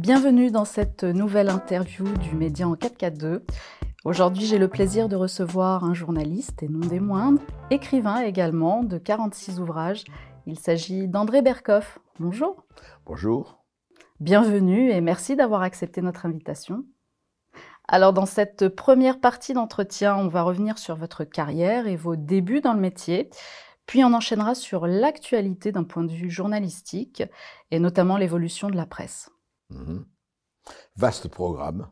Bienvenue dans cette nouvelle interview du Média en 442. Aujourd'hui, j'ai le plaisir de recevoir un journaliste et non des moindres, écrivain également de 46 ouvrages. Il s'agit d'André Berkoff. Bonjour. Bonjour. Bienvenue et merci d'avoir accepté notre invitation. Alors dans cette première partie d'entretien, on va revenir sur votre carrière et vos débuts dans le métier. Puis on enchaînera sur l'actualité d'un point de vue journalistique et notamment l'évolution de la presse. Mhm. Vaste programme.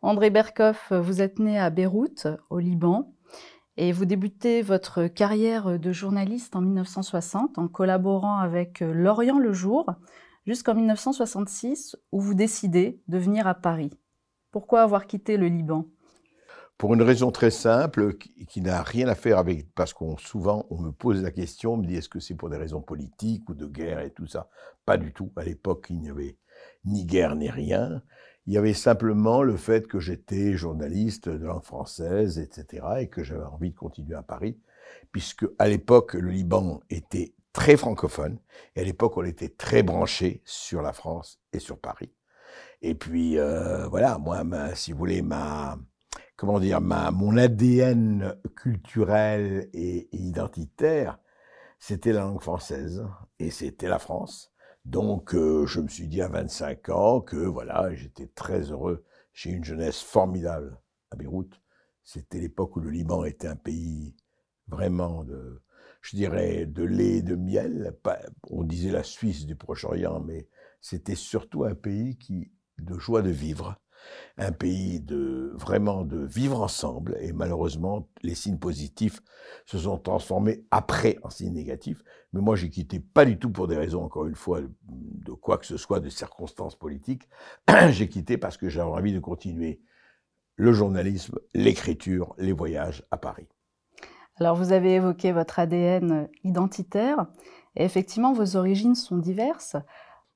André Berkoff, vous êtes né à Beyrouth, au Liban, et vous débutez votre carrière de journaliste en 1960 en collaborant avec Lorient Le Jour jusqu'en 1966 où vous décidez de venir à Paris. Pourquoi avoir quitté le Liban? Pour une raison très simple qui, n'a rien à faire avec parce qu'on souvent on me pose la question, on me dit est-ce que c'est pour des raisons politiques ou de guerre et tout ça? Pas du tout. À l'époque, il n'y avait ni guerre ni rien. Il y avait simplement le fait que j'étais journaliste de langue française, etc., et que j'avais envie de continuer à Paris, puisque à l'époque le Liban était très francophone, et à l'époque on était très branché sur la France et sur Paris. Et puis euh, voilà, moi, si vous voulez, ma comment dire, ma, mon ADN culturel et, identitaire, c'était la langue française et c'était la France. Donc, euh, je me suis dit à 25 ans que voilà, j'étais très heureux. J'ai une jeunesse formidable à Beyrouth. C'était l'époque où le Liban était un pays vraiment de, je dirais, de lait, de miel. On disait la Suisse du Proche-Orient, mais c'était surtout un pays qui, de joie de vivre, un pays de vraiment de vivre ensemble et malheureusement les signes positifs se sont transformés après en signes négatifs. Mais moi j'ai quitté pas du tout pour des raisons encore une fois de quoi que ce soit de circonstances politiques. j'ai quitté parce que j'avais envie de continuer le journalisme, l'écriture, les voyages à Paris. Alors vous avez évoqué votre ADN identitaire et effectivement vos origines sont diverses.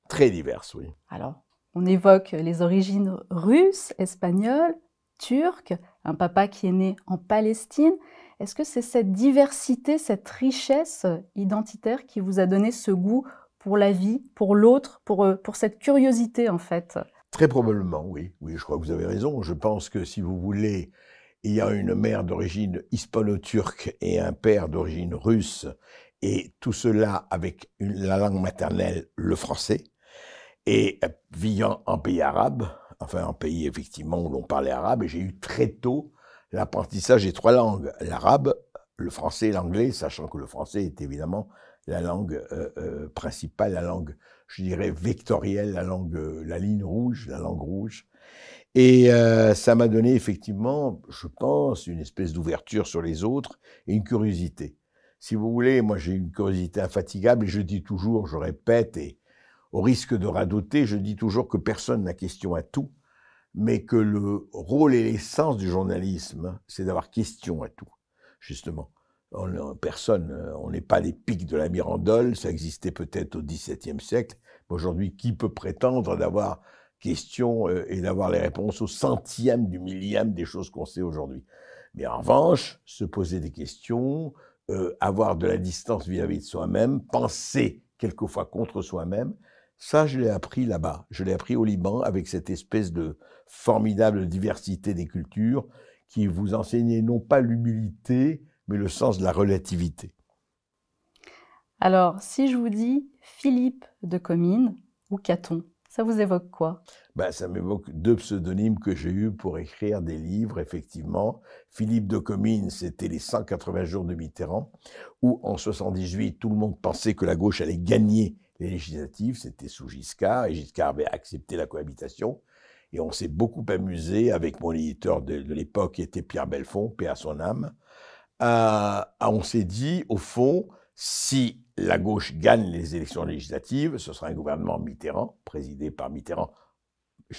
Très diverses, oui. Alors on évoque les origines russes, espagnoles, turques, un papa qui est né en Palestine. Est-ce que c'est cette diversité, cette richesse identitaire qui vous a donné ce goût pour la vie, pour l'autre, pour, euh, pour cette curiosité en fait? Très probablement, oui. Oui, je crois que vous avez raison. Je pense que si vous voulez, il y a une mère d'origine hispano-turque et un père d'origine russe, et tout cela avec la langue maternelle, le français. Et euh, vivant en pays arabe, enfin en pays effectivement où l'on parlait arabe, j'ai eu très tôt l'apprentissage des trois langues, l'arabe, le français et l'anglais, sachant que le français est évidemment la langue euh, euh, principale, la langue, je dirais, vectorielle, la langue, la ligne rouge, la langue rouge. Et ça m'a donné effectivement, je pense, une espèce d'ouverture sur les autres et une curiosité. Si vous voulez, moi j'ai une curiosité infatigable et je dis toujours, je répète, et au risque de radoter, je dis toujours que personne n'a question à tout, mais que le rôle et l'essence du journalisme, c'est d'avoir question à tout, justement. On, personne, on n'est pas les pics de la Mirandole, ça existait peut-être au XVIIe siècle. Aujourd'hui, qui peut prétendre d'avoir question euh, et d'avoir les réponses au centième du millième des choses qu'on sait aujourd'hui? Mais en revanche, se poser des questions, euh, avoir de la distance vis-à-vis -vis de soi-même, penser quelquefois contre soi-même, ça, je l'ai appris là-bas. Je l'ai appris au Liban avec cette espèce de formidable diversité des cultures qui vous enseignait non pas l'humilité, mais le sens de la relativité. Alors, si je vous dis Philippe de Comines ou Caton, ça vous évoque quoi? Ben, Ça m'évoque deux pseudonymes que j'ai eus pour écrire des livres, effectivement. Philippe de Comines, c'était les 180 jours de Mitterrand, où en 78, tout le monde pensait que la gauche allait gagner les législatives, c'était sous Giscard, et Giscard avait accepté la cohabitation. Et on s'est beaucoup amusé avec mon éditeur de, l'époque, qui était Pierre Belfond, paix à son âme. on s'est dit, au fond, si la gauche gagne les élections législatives, ce sera un gouvernement Mitterrand, présidé par Mitterrand,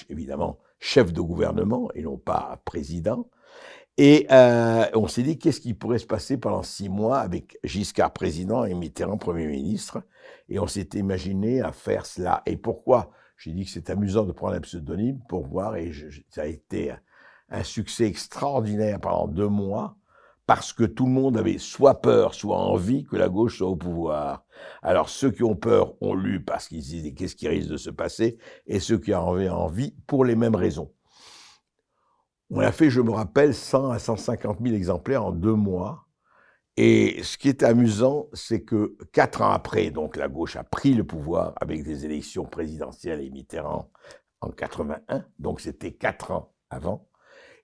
évidemment chef de gouvernement et non pas président. Et euh, on s'est dit, qu'est-ce qui pourrait se passer pendant six mois avec Giscard président et Mitterrand Premier ministre? Et on s'est imaginé à faire cela. Et pourquoi? J'ai dit que c'est amusant de prendre un pseudonyme pour voir, et ça a été un succès extraordinaire pendant deux mois, parce que tout le monde avait soit peur, soit envie que la gauche soit au pouvoir. Alors ceux qui ont peur ont lu parce qu'ils disaient qu'est-ce qui risque de se passer, et ceux qui avaient envie pour les mêmes raisons. On a fait, je me rappelle, 100 à 150 000 exemplaires en deux mois. Et ce qui est amusant, c'est que quatre ans après, donc la gauche a pris le pouvoir avec des élections présidentielles et Mitterrand en 81, donc c'était quatre ans avant.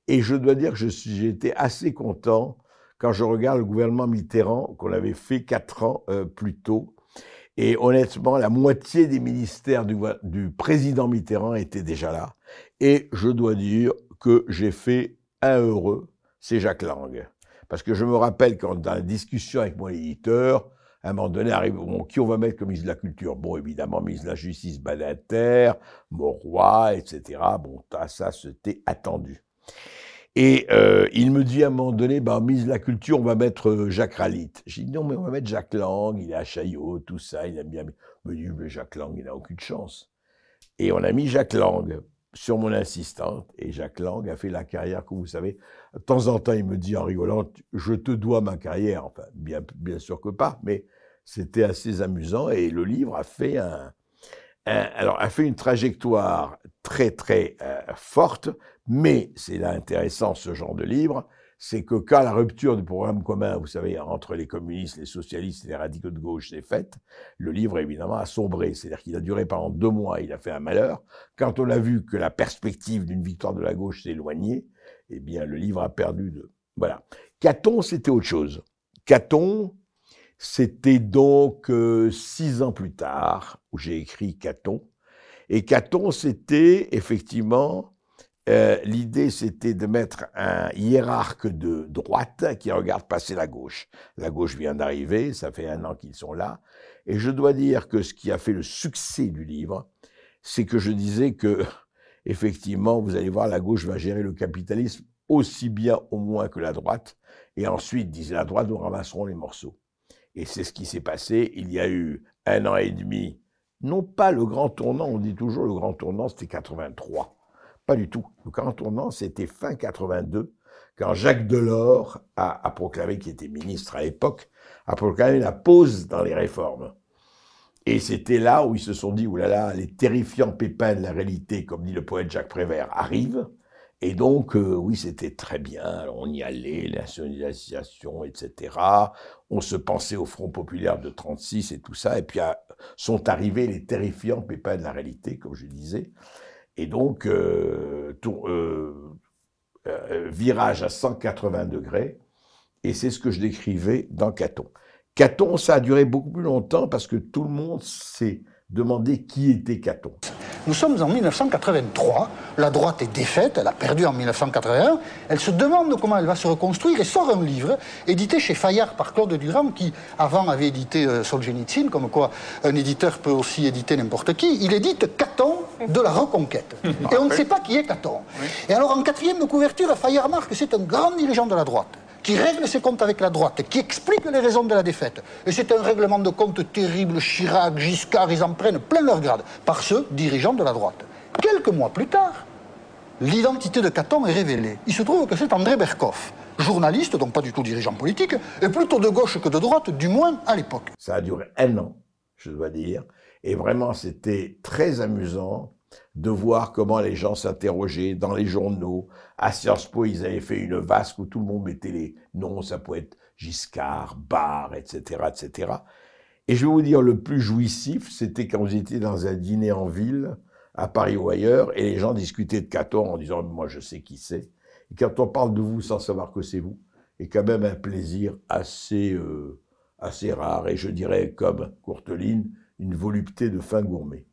Et je dois dire que été assez content quand je regarde le gouvernement Mitterrand qu'on avait fait quatre ans euh, plus tôt. Et honnêtement, la moitié des ministères du président Mitterrand étaient déjà là. Et je dois dire que j'ai fait un heureux, c'est Jacques Lang. Parce que je me rappelle quand dans la discussion avec mon éditeur, à un moment donné, arrive, bon, qui on va mettre comme ministre de la Culture? Bon, évidemment, ministre de la Justice, Badinter, Mauroy, etc. Bon, ça, c'était attendu. Et euh, il me dit à un moment donné, bah, mise de la culture, on va mettre euh, Jacques Ralit. J'ai dit non, mais on va mettre Jacques Lang, il est à Chaillot, tout ça, il aime bien. Il me dit, mais Jacques Lang, il n'a aucune chance. Et on a mis Jacques Lang sur mon insistante, et Jacques Lang a fait la carrière que vous savez. De temps en temps, il me dit en rigolant, je te dois ma carrière. Enfin, bien, bien sûr que pas, mais c'était assez amusant, et le livre a fait un, alors, a fait une trajectoire très très euh, forte, mais c'est là intéressant ce genre de livre, c'est que quand la rupture du programme commun, vous savez, entre les communistes, les socialistes et les radicaux de gauche s'est faite, le livre évidemment a sombré, c'est-à-dire qu'il a duré pendant deux mois, il a fait un malheur. Quand on a vu que la perspective d'une victoire de la gauche s'est éloignée, eh bien le livre a perdu de... Voilà. Caton, c'était autre chose. Caton, c'était donc euh, six ans plus tard où j'ai écrit Caton. Et Caton, c'était effectivement, euh, l'idée c'était de mettre un hiérarque de droite qui regarde passer la gauche. La gauche vient d'arriver, ça fait un an qu'ils sont là. Et je dois dire que ce qui a fait le succès du livre, c'est que je disais que, effectivement, vous allez voir, la gauche va gérer le capitalisme aussi bien au moins que la droite. Et ensuite, disait la droite, nous ramasserons les morceaux. Et c'est ce qui s'est passé. Il y a eu un an et demi, non pas le grand tournant, on dit toujours le grand tournant, c'était 83. Du tout. Le grand tournant, c'était fin 82, quand Jacques Delors a, proclamé, qui était ministre à l'époque, a proclamé la pause dans les réformes. Et c'était là où ils se sont dit, oulala, les terrifiants pépins de la réalité, comme dit le poète Jacques Prévert, arrivent. Et donc, euh, oui, c'était très bien. on y allait, nationalisation, etc. On se pensait au Front populaire de 36 et tout ça. Et puis sont arrivés les terrifiants pépins de la réalité, comme je disais. Et donc, euh, euh, virage à 180 degrés. Et c'est ce que je décrivais dans Caton. Caton, ça a duré beaucoup plus longtemps parce que tout le monde s'est demandé qui était Caton. Nous sommes en 1983, la droite est défaite, elle a perdu en 1981, elle se demande comment elle va se reconstruire et sort un livre édité chez Fayard par Claude Durand qui avant avait édité euh, Solzhenitsyn, comme quoi un éditeur peut aussi éditer n'importe qui. Il édite Caton de la Reconquête. Et on ne sait pas qui est Caton. Et alors en quatrième de couverture, Fayard marque que c'est un grand dirigeant de la droite qui règle ses comptes avec la droite, qui explique les raisons de la défaite. Et c'est un règlement de compte terrible. Chirac, Giscard, ils en prennent plein leur grade par ceux dirigeants de la droite. Quelques mois plus tard, l'identité de Caton est révélée. Il se trouve que c'est André Berkoff, journaliste, donc pas du tout dirigeant politique, et plutôt de gauche que de droite, du moins à l'époque. Ça a duré un an, je dois dire, et vraiment c'était très amusant de voir comment les gens s'interrogeaient dans les journaux. À Sciences Po, ils avaient fait une vasque où tout le monde mettait les noms, ça pouvait être Giscard, Barre, etc., etc. Et je vais vous dire, le plus jouissif, c'était quand vous étiez dans un dîner en ville, à Paris ou ailleurs, et les gens discutaient de Caton en disant, moi je sais qui c'est. Et quand on parle de vous sans savoir que c'est vous, et quand même un plaisir assez, euh, assez rare, et je dirais, comme Courteline, une volupté de fin gourmet.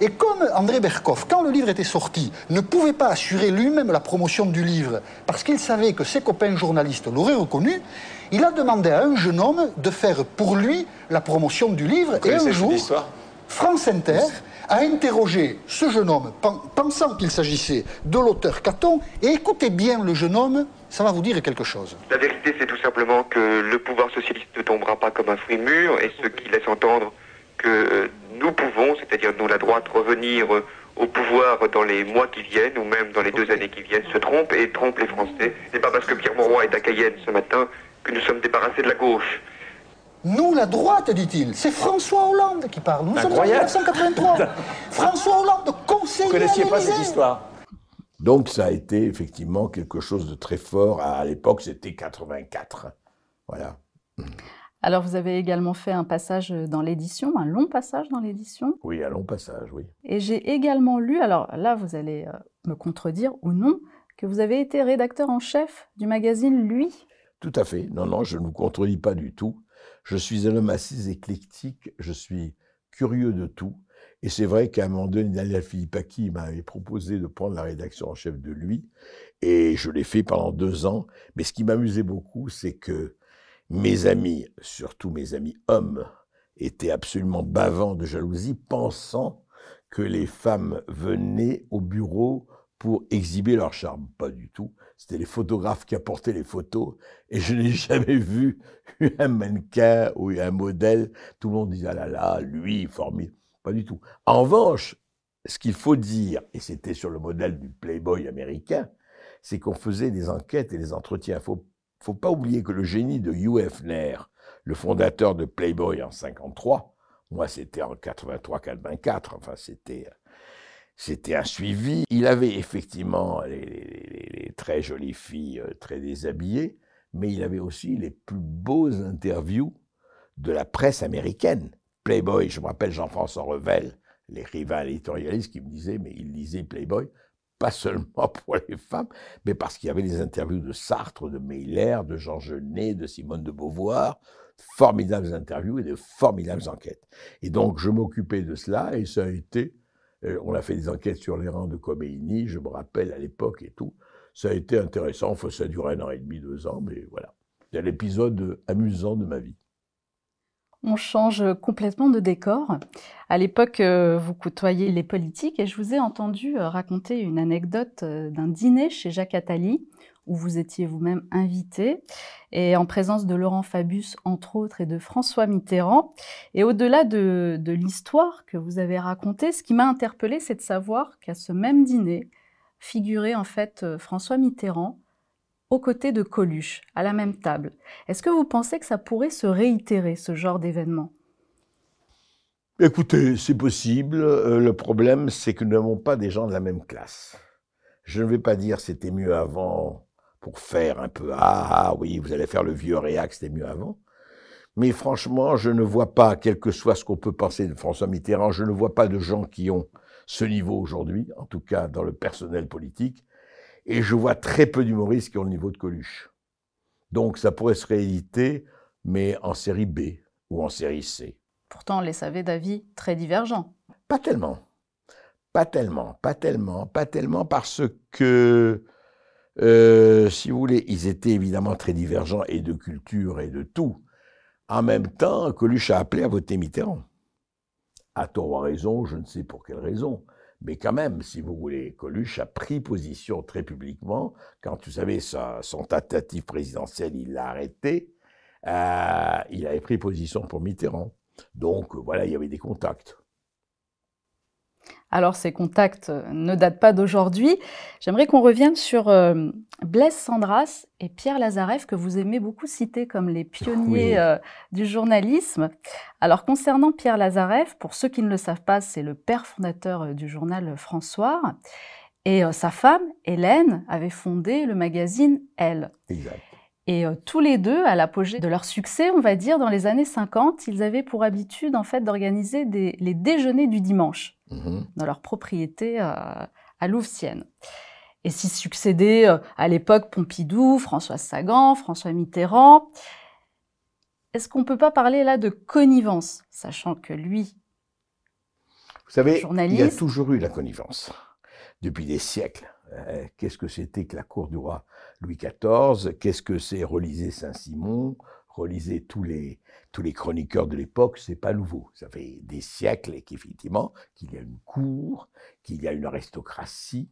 Et comme André Berkoff, quand le livre était sorti, ne pouvait pas assurer lui-même la promotion du livre parce qu'il savait que ses copains journalistes l'auraient reconnu, il a demandé à un jeune homme de faire pour lui la promotion du livre. et un jour, France Inter a interrogé ce jeune homme pensant qu'il s'agissait de l'auteur Caton. Et écoutez bien le jeune homme, ça va vous dire quelque chose. La vérité, c'est tout simplement que le pouvoir socialiste ne tombera pas comme un fruit mûr et ce qui laisse entendre que euh, nous pouvons, c'est-à-dire nous la droite, revenir au pouvoir dans les mois qui viennent, ou même dans les deux années qui viennent, se trompe et trompe les Français. C'est pas parce que Pierre Mauroy est à Cayenne ce matin que nous sommes débarrassés de la gauche. Nous, la droite, dit-il. C'est François Hollande qui parle. Nous sommes en 1983. François Hollande, conseiller. Vous ne connaissiez pas cette histoire Donc ça a été effectivement quelque chose de très fort. À l'époque, c'était 84. Voilà. Alors, vous avez également fait un passage dans l'édition, un long passage dans l'édition. Oui, un long passage, oui. Et j'ai également lu, alors là, vous allez euh, me contredire ou non, que vous avez été rédacteur en chef du magazine Lui. Tout à fait. Non, non, je ne vous contredis pas du tout. Je suis un homme assez éclectique, je suis curieux de tout. Et c'est vrai qu'à un moment donné, Daniel Philippaki m'avait proposé de prendre la rédaction en chef de lui, et je l'ai fait pendant deux ans. Mais ce qui m'amusait beaucoup, c'est que mes amis, surtout mes amis hommes, étaient absolument bavants de jalousie, pensant que les femmes venaient au bureau pour exhiber leur charme. Pas du tout. C'était les photographes qui apportaient les photos. Et je n'ai jamais vu un mannequin ou un modèle. Tout le monde disait, ah là là, lui, formidable. Pas du tout. En revanche, ce qu'il faut dire, et c'était sur le modèle du Playboy américain, c'est qu'on faisait des enquêtes et des entretiens. Faut pas oublier que le génie de Hugh Hefner, le fondateur de Playboy en 53, moi c'était en 83-84, enfin c'était c'était un suivi. Il avait effectivement les, très jolies filles euh, très déshabillées, mais il avait aussi les plus beaux interviews de la presse américaine. Playboy, je me rappelle Jean-François Revel, l'écrivain éditorialiste qui me disait, mais il lisait Playboy pas seulement pour les femmes, mais parce qu'il y avait des interviews de Sartre, de Meiller, de Jean Genet, de Simone de Beauvoir, formidables interviews et de formidables enquêtes. Et donc, je m'occupais de cela et ça a été, euh, on a fait des enquêtes sur les rangs de Khomeini, je me rappelle à l'époque et tout. Ça a été intéressant, enfin, ça a duré un an et demi, deux ans, mais voilà. C'est l'épisode amusant de ma vie on change complètement de décor. À l'époque, euh, vous côtoyez les politiques et je vous ai entendu euh, raconter une anecdote euh, d'un dîner chez Jacques Attali où vous étiez vous-même invité et en présence de Laurent Fabius, entre autres, et de François Mitterrand. Et au-delà de, de l'histoire que vous avez racontée, ce qui m'a interpellé, c'est de savoir qu'à ce même dîner figurait en fait François Mitterrand, aux côtés de Coluche, à la même table. Est-ce que vous pensez que ça pourrait se réitérer, ce genre d'événement? Écoutez, c'est possible. Euh, le problème, c'est que nous n'avons pas des gens de la même classe. Je ne vais pas dire c'était mieux avant pour faire un peu ah, ah oui, vous allez faire le vieux réac, c'était mieux avant. Mais franchement, je ne vois pas, quel que soit ce qu'on peut penser de François Mitterrand, je ne vois pas de gens qui ont ce niveau aujourd'hui, en tout cas dans le personnel politique, et je vois très peu d'humoristes qui ont le niveau de Coluche. Donc ça pourrait se rééditer, mais en série B ou en série C. Pourtant, on les savait d'avis très divergents. Pas tellement. Pas tellement, pas tellement, pas tellement, parce que, euh, si vous voulez, ils étaient évidemment très divergents et de culture et de tout. En même temps, Coluche a appelé à voter Mitterrand. À tort ou à raison, je ne sais pour quelle raison. Mais quand même, si vous voulez, Coluche a pris position très publiquement. Quand, vous savez, son tentative présidentielle, il l'a arrêté. Euh, il avait pris position pour Mitterrand. Donc, voilà, il y avait des contacts. Alors ces contacts euh, ne datent pas d'aujourd'hui. J'aimerais qu'on revienne sur euh, Blaise Sandras et Pierre Lazareff, que vous aimez beaucoup citer comme les pionniers euh, du journalisme. Alors concernant Pierre Lazareff, pour ceux qui ne le savent pas, c'est le père fondateur du journal François. Et sa femme, Hélène, avait fondé le magazine Elle. Exact. Et tous les deux, à l'apogée de leur succès, on va dire, dans les années 50, ils avaient pour habitude en fait d'organiser les déjeuners du dimanche. Mhm. dans leur propriété euh, à Louvciennes. Et s'y succédaient euh, à l'époque Pompidou, François Sagan, François Mitterrand. Est-ce qu'on ne peut pas parler là de connivence, sachant que lui, vous savez, il y a toujours eu la connivence depuis des siècles. Euh, qu'est-ce que c'était que la cour du roi Louis XIV Qu'est-ce que c'est reliser Saint-Simon? Relisez tous les, tous les chroniqueurs de l'époque, c'est pas nouveau. Ça fait des siècles qu'effectivement, qu'il y a une cour, qu'il y a une aristocratie,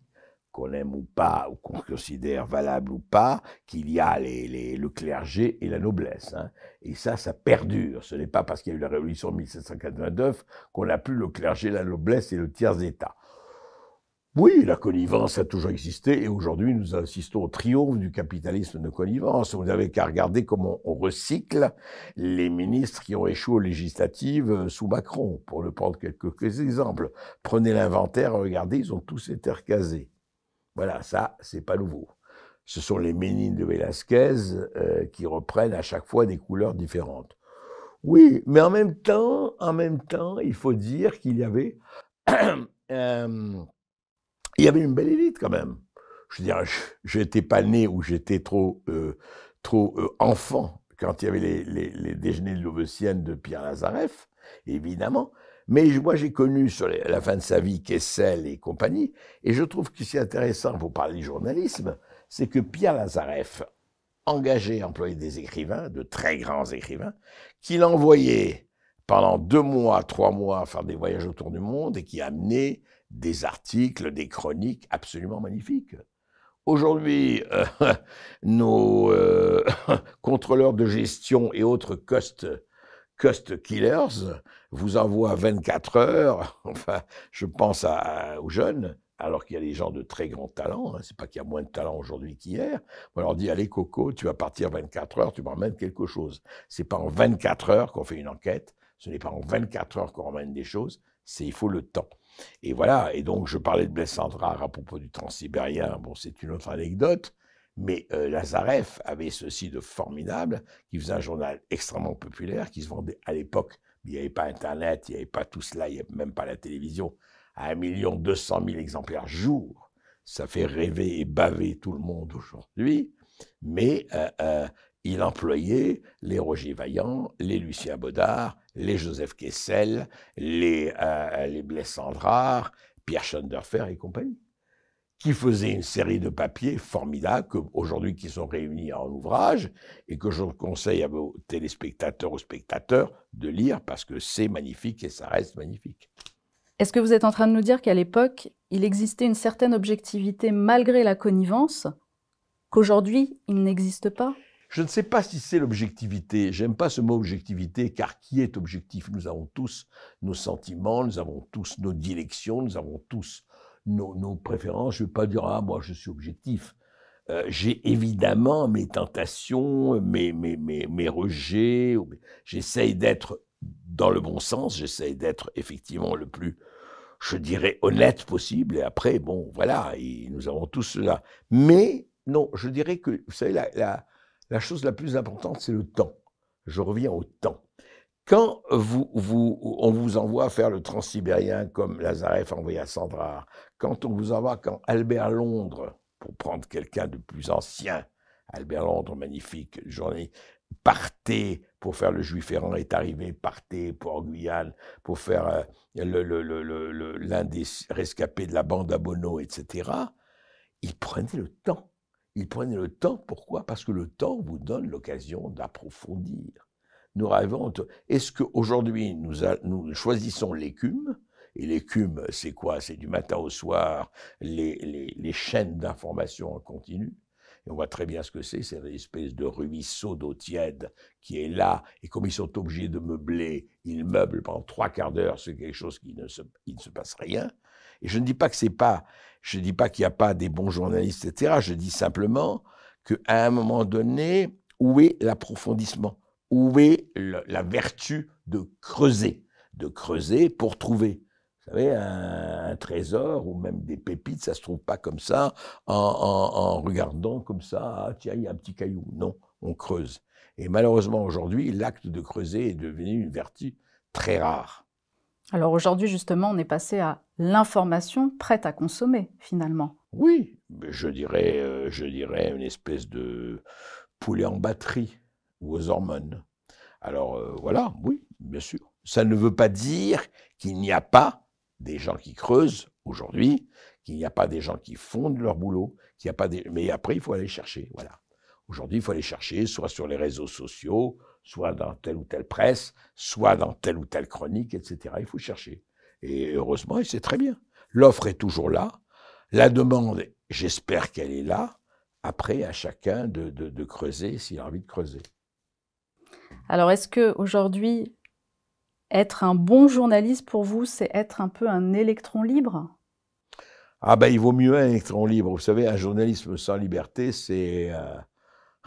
qu'on aime ou pas, ou qu'on considère valable ou pas, qu'il y a les, le clergé et la noblesse. Hein. Et ça, ça perdure. Ce n'est pas parce qu'il y a eu la Révolution de 1789 qu'on n'a plus le clergé, la noblesse et le tiers-état. Oui, la connivence a toujours existé et aujourd'hui nous assistons au triomphe du capitalisme de connivence. Vous n'avez qu'à regarder comment on recycle les ministres qui ont échoué aux législatives euh, sous Macron, pour ne prendre quelques, exemples. Prenez l'inventaire, regardez, ils ont tous été recasés. Voilà, ça, c'est pas nouveau. Ce sont les ménines de Velasquez euh, qui reprennent à chaque fois des couleurs différentes. Oui, mais en même temps, en même temps, il faut dire qu'il y avait euh, il y avait une belle élite quand même. Je veux dire, je n'étais pas né ou j'étais trop, euh, trop euh, enfant quand il y avait les, les, déjeuners de l'Ovecienne de Pierre Lazareff, évidemment. Mais moi, j'ai connu sur la fin de sa vie Kessel et compagnie, et je trouve que c'est intéressant pour parler du journalisme, c'est que Pierre Lazareff engageait, employait des écrivains, de très grands écrivains, qu'il envoyait pendant deux mois, trois mois faire des voyages autour du monde et qui amenait des articles, des chroniques absolument magnifiques. Aujourd'hui, euh, nos euh, contrôleurs de gestion et autres cost, killers vous envoient 24 heures, enfin, je pense aux jeunes, alors qu'il y a des gens de très grand talent, hein, c'est pas qu'il y a moins de talent aujourd'hui qu'hier, on leur dit, allez Coco, tu vas partir 24 heures, tu m'emmènes quelque chose. C'est pas en 24 heures qu'on fait une enquête, ce n'est pas en 24 heures qu'on emmène des choses, c'est il faut le temps. Et voilà, et donc je parlais de Blaise à propos du transsibérien, bon c'est une autre anecdote, mais euh, avait ceci de formidable, qui faisait un journal extrêmement populaire, qui se vendait à l'époque, il n'y avait pas Internet, il n'y avait pas tout cela, il n'y avait même pas la télévision, à 1 million 200 000 exemplaires jour. Ça fait rêver et baver tout le monde aujourd'hui, mais euh, euh, il employait les Roger Vaillant, les Lucien Baudard, les Joseph Kessel, les, euh, les Blaise Pierre Schonderfer et compagnie, qui faisaient une série de papiers formidables, aujourd'hui qui sont réunis en ouvrage, et que je conseille à vos téléspectateurs ou spectateurs de lire parce que c'est magnifique et ça reste magnifique. Est-ce que vous êtes en train de nous dire qu'à l'époque, il existait une certaine objectivité malgré la connivence, qu'aujourd'hui, il n'existe pas? Je ne sais pas si c'est l'objectivité. J'aime pas ce mot objectivité, car qui est objectif? Nous avons tous nos sentiments, nous avons tous nos directions, nous avons tous nos, préférences. Je ne vais pas dire ah moi je suis objectif. Euh, j'ai évidemment mes tentations, mes, mes, mes, rejets. J'essaye d'être dans le bon sens. J'essaye d'être effectivement le plus, je dirais, honnête possible. Et après, bon, voilà, nous avons tous cela. Mais non, je dirais que, vous savez, la la chose la plus importante, c'est le temps. Je reviens au temps. Quand on vous envoie faire le transsibérien comme Lazareff a envoyé à Sandra, quand on vous envoie, quand Albert Londres, pour prendre quelqu'un de plus ancien, Albert Londres, magnifique journée, partez pour faire le Juif errant est arrivé, partez pour Guyane, pour faire euh, l'un des rescapés de la bande à Bono, etc. Il prenait le temps. Il prenait le temps, pourquoi? Parce que le temps vous donne l'occasion d'approfondir. Nous rêvons. Est-ce qu'aujourd'hui, nous, nous choisissons l'écume? Et l'écume, c'est quoi? C'est du matin au soir, les, les, chaînes d'information en continu. Et on voit très bien ce que c'est, c'est une espèce de ruisseau d'eau tiède qui est là, et comme ils sont obligés de meubler, ils meublent pendant trois quarts d'heure, c'est quelque chose qui ne se, ne se passe rien. Et je ne dis pas que c'est pas, je dis pas qu'il n'y a pas des bons journalistes, etc. Je dis simplement qu'à un moment donné, où est l'approfondissement? Où est la vertu de creuser? De creuser pour trouver. Vous savez, un, trésor ou même des pépites, ça se trouve pas comme ça, en, en regardant comme ça, ah, tiens, il y a un petit caillou. Non, on creuse. Et malheureusement, aujourd'hui, l'acte de creuser est devenu une vertu très rare. Alors aujourd'hui, justement, on est passé à l'information prête à consommer, finalement. Oui, je dirais, euh, je dirais une espèce de poulet en batterie ou aux hormones. Alors euh, voilà, oui, bien sûr. Ça ne veut pas dire qu'il n'y a pas des gens qui creusent aujourd'hui, qu'il n'y a pas des gens qui font de leur boulot, qu'il n'y a pas des... mais après il faut aller chercher, voilà. Aujourd'hui, il faut aller chercher, soit sur les réseaux sociaux, soit dans telle ou telle presse, soit dans telle ou telle chronique, etc. Il faut chercher. Et heureusement, et c'est très bien. L'offre est toujours là. La demande, j'espère qu'elle est là. Après, à chacun de, de, creuser s'il a envie de creuser. Alors, est-ce que aujourd'hui, être un bon journaliste pour vous, c'est être un peu un électron libre? Ah ben, il vaut mieux un électron libre. Vous savez, un journalisme sans liberté, c'est, euh,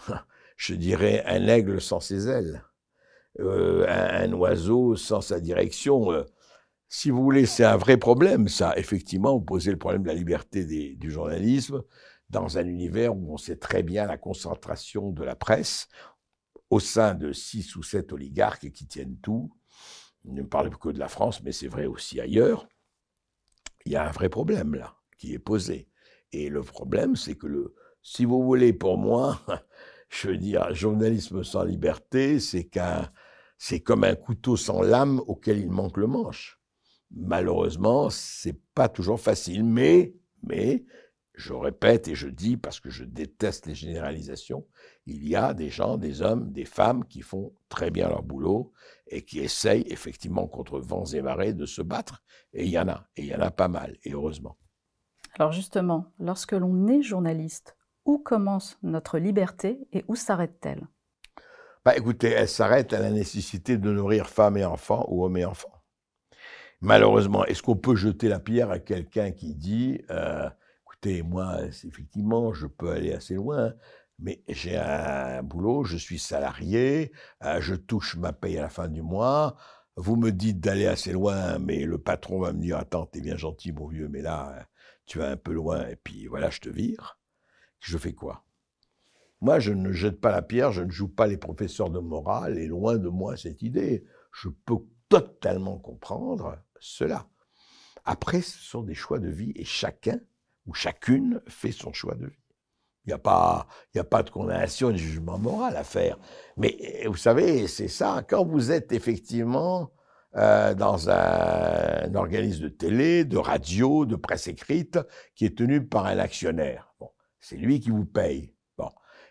je dirais, un aigle sans ses ailes, euh, un, oiseau sans sa direction. Euh. Si vous voulez, c'est un vrai problème, ça. Effectivement, vous posez le problème de la liberté du journalisme dans un univers où on sait très bien la concentration de la presse au sein de six ou sept oligarques qui tiennent tout. Je ne parle que de la France, mais c'est vrai aussi ailleurs. Il y a un vrai problème là qui est posé. Et le problème, c'est que le, si vous voulez, pour moi, je veux dire, journalisme sans liberté, c'est qu'un, c'est comme un couteau sans lame auquel il manque le manche. Malheureusement, c'est pas toujours facile, mais, mais, je répète et je dis parce que je déteste les généralisations, il y a des gens, des hommes, des femmes qui font très bien leur boulot et qui essayent effectivement contre vents et marées de se battre. Et il y en a, et il y en a pas mal, et heureusement. Alors justement, lorsque l'on est journaliste, où commence notre liberté et où s'arrête-t-elle? Bah, Écoutez, elle s'arrête à la nécessité de nourrir femmes et enfants ou hommes et enfants. Malheureusement, est-ce qu'on peut jeter la pierre à quelqu'un qui dit euh, écoutez, moi, effectivement, je peux aller assez loin, mais j'ai un boulot, je suis salarié, euh, je touche ma paye à la fin du mois. Vous me dites d'aller assez loin, mais le patron va me dire Attends, t'es bien gentil, mon vieux, mais là, tu vas un peu loin, et puis voilà, je te vire. Je fais quoi? Moi, je ne jette pas la pierre, je ne joue pas les professeurs de morale, et loin de moi cette idée. Je peux totalement comprendre cela. Après, ce sont des choix de vie, et chacun ou chacune fait son choix de vie. Il n'y a, pas, a pas de condamnation et de jugement moral à faire. Mais vous savez, c'est ça, quand vous êtes effectivement euh, dans un, organisme de télé, de radio, de presse écrite, qui est tenu par un actionnaire. Bon, c'est lui qui vous paye.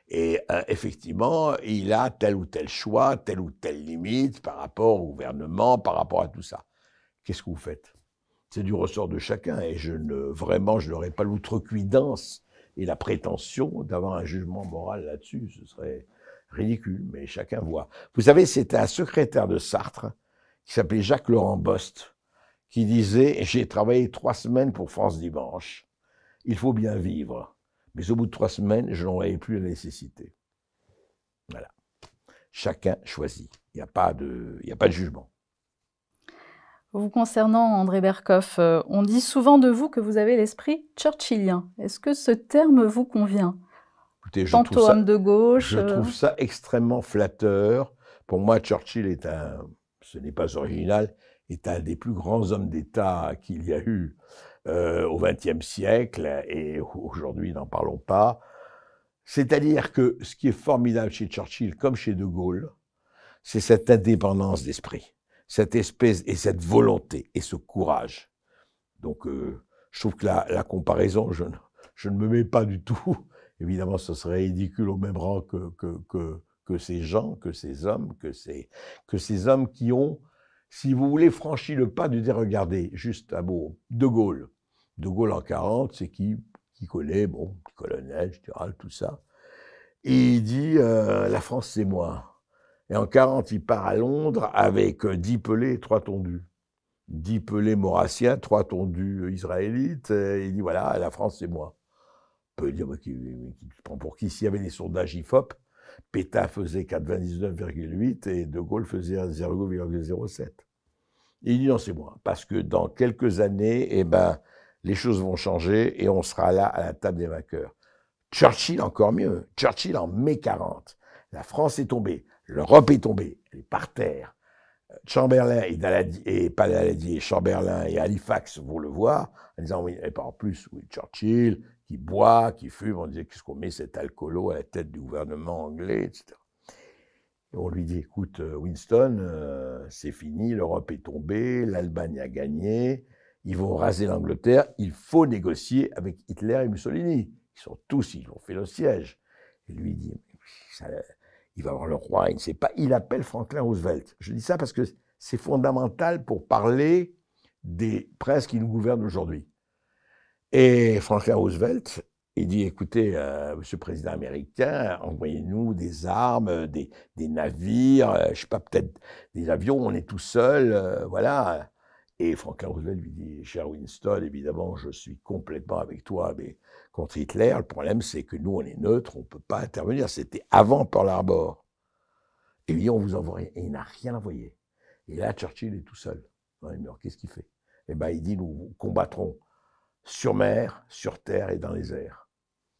Et euh, effectivement, il a tel ou tel choix, telle ou telle limite par rapport au gouvernement, par rapport à tout ça. Qu'est-ce que vous faites? C'est du ressort de chacun. Et je ne, vraiment, je n'aurais pas l'outrecuidance et la prétention d'avoir un jugement moral là-dessus. Ce serait ridicule, mais chacun voit. Vous savez, c'était un secrétaire de Sartre qui s'appelait Jacques Laurent Bost, qui disait J'ai travaillé trois semaines pour France Dimanche. Il faut bien vivre. Mais au bout de trois semaines, je n'en voyais plus la nécessité. Voilà. Chacun choisit. Il n'y a, a pas de jugement. Vous concernant André Berkoff, euh, on dit souvent de vous que vous avez l'esprit churchillien. Est-ce que ce terme vous convient? Écoutez, je Tantôt homme de gauche. Je trouve euh, ça extrêmement flatteur. Pour moi, Churchill est un, ce n'est pas original, est un des plus grands hommes d'État qu'il y a eu euh, au XXe siècle, et aujourd'hui, n'en parlons pas. C'est-à-dire que ce qui est formidable chez Churchill, comme chez De Gaulle, c'est cette indépendance d'esprit, cette espèce et cette volonté et ce courage. Donc, euh, je trouve que la, comparaison, je, ne me mets pas du tout. Évidemment, ce serait ridicule au même rang que, que, que, ces gens, que ces hommes, que ces, hommes qui ont, si vous voulez, franchi le pas dire, regardez, juste un mot, De Gaulle. De Gaulle en 40, c'est qui Qui connaît, bon, colonel, général, tout ça. Et il dit, euh, la France, c'est moi. Et en 40, il part à Londres avec euh, dix pelés et trois tondus. Dix pelés maurassiens, trois tondus israélites. Et il dit, voilà, la France, c'est moi. On peut dire, qui, prend pour qui? S'il y avait des sondages IFOP, Pétain faisait 99,8 et De Gaulle faisait 0,07. il dit non, c'est moi, parce que dans quelques années, eh ben, les choses vont changer et on sera là à la table des vainqueurs. Churchill encore mieux. Churchill en mai 40. La France est tombée, l'Europe est tombée, elle est par terre. Chamberlain et, Daladi, et Chamberlain et Halifax vont le voir en disant oui, et pas en plus, oui, Churchill, qui boit, qui fume. On disait qu'est-ce qu'on met cet alcoolo à la tête du gouvernement anglais, etc. Et on lui dit écoute, euh, Winston, euh, c'est fini, l'Europe est tombée, l'Allemagne a gagné, ils vont raser l'Angleterre, il faut négocier avec Hitler et Mussolini. Ils sont tous, ils ont fait le siège. Et lui dit il va avoir le roi, il ne sait pas. Il appelle Franklin Roosevelt. Je dis ça parce que c'est fondamental pour parler des princes qui nous gouvernent aujourd'hui. Et Franklin Roosevelt, il dit, écoutez, euh, Monsieur le Président américain, envoyez-nous des armes, des, navires, euh, je sais pas, peut-être des avions, on est tout seul, euh, voilà. Et Franklin Roosevelt lui dit, cher Winston, évidemment, je suis complètement avec toi, mais contre Hitler, le problème, c'est que nous, on est neutre, on ne peut pas intervenir. C'était avant Pearl Harbor. Et lui, on vous envoie rien. Et il n'a rien envoyé. Et là, Churchill est tout seul. Qu'est-ce qu'il fait? Eh bien, il dit, nous combattrons sur mer, sur terre et dans les airs.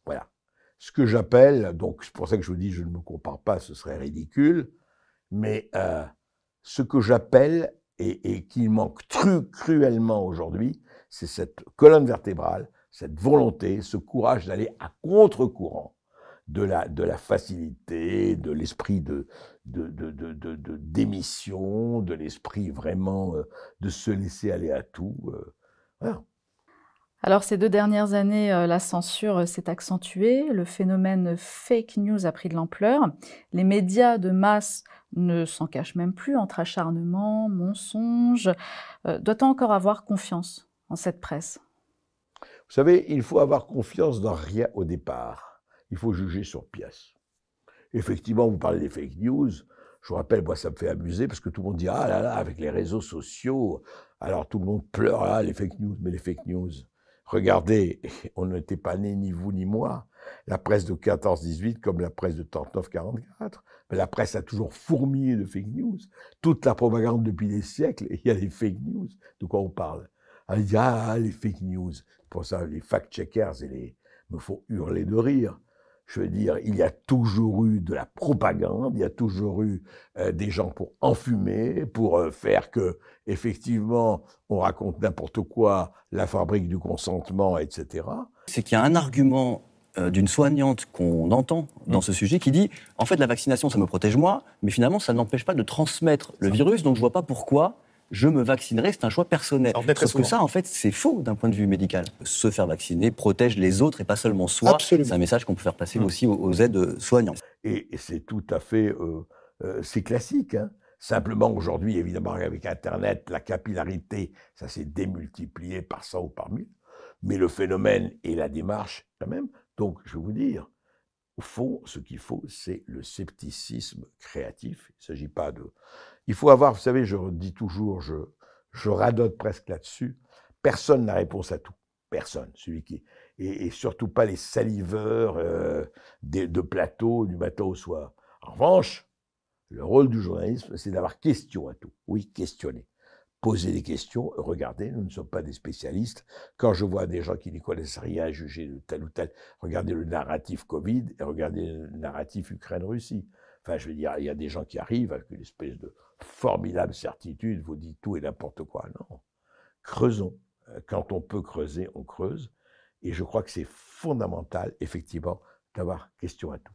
Voilà. Ce que j'appelle, donc c'est pour ça que je vous dis, je ne me compare pas, ce serait ridicule, mais euh, ce que j'appelle et, et qui manque cruellement aujourd'hui, c'est cette colonne vertébrale, cette volonté, ce courage d'aller à contre-courant de la, facilité, de l'esprit de, démission, de l'esprit vraiment euh, de se laisser aller à tout. Euh. Alors ces deux dernières années, euh, la censure s'est accentuée, le phénomène fake news a pris de l'ampleur, les médias de masse ne s'en cachent même plus entre acharnement, mensonges. Doit-on encore avoir confiance en cette presse? Vous savez, il faut avoir confiance dans rien au départ il faut juger sur pièce. Effectivement, vous parlez des fake news. Je vous rappelle, moi, ça me fait amuser parce que tout le monde dit Ah là là, avec les réseaux sociaux, alors tout le monde pleure, ah, les fake news, mais les fake news. Regardez, on n'était pas nés ni vous ni moi. La presse de 14-18 comme la presse de 39-44. Mais la presse a toujours fourmillé de fake news. Toute la propagande depuis des siècles, il y a des fake news. De quoi on parle? Elle dit Ah, les fake news. Pour ça, les fact-checkers et les, me font hurler de rire. Je veux dire, il y a toujours eu de la propagande, il y a toujours eu euh, des gens pour enfumer, pour euh, faire que, effectivement, on raconte n'importe quoi, la fabrique du consentement, etc. C'est qu'il y a un argument euh, d'une soignante qu'on entend dans ce sujet qui dit, en fait, la vaccination, ça me protège moi, mais finalement, ça n'empêche pas de transmettre le virus, donc je vois pas pourquoi je me vaccinerai, c'est un choix personnel. Sauf que ça, en fait, c'est faux d'un point de vue médical. Se faire vacciner protège les autres et pas seulement soi. C'est un message qu'on peut faire passer mmh. aussi aux, aides soignants. Et, c'est tout à fait, euh, euh, c'est classique. Hein. Simplement, aujourd'hui, évidemment, avec Internet, la capillarité, ça s'est démultiplié par 100 ou par 1000. Mais le phénomène et la démarche, quand même. Donc, je vais vous dire, au fond, ce qu'il faut, c'est le scepticisme créatif. Il ne s'agit pas de il faut avoir, vous savez, je dis toujours, je, je radote presque là-dessus, personne n'a réponse à tout. Personne. Celui qui, et, surtout pas les saliveurs euh, de, plateau du matin au soir. En revanche, le rôle du journalisme, c'est d'avoir question à tout. Oui, questionner. Poser des questions, regardez, nous ne sommes pas des spécialistes. Quand je vois des gens qui n'y connaissent rien juger de tel ou tel, regardez le narratif Covid et regardez le narratif Ukraine-Russie. Enfin, je veux dire, il y a des gens qui arrivent avec une espèce de formidable certitude, vous dites tout et n'importe quoi. Non. Creusons. Euh, quand on peut creuser, on creuse. Et je crois que c'est fondamental, effectivement, d'avoir question à tout.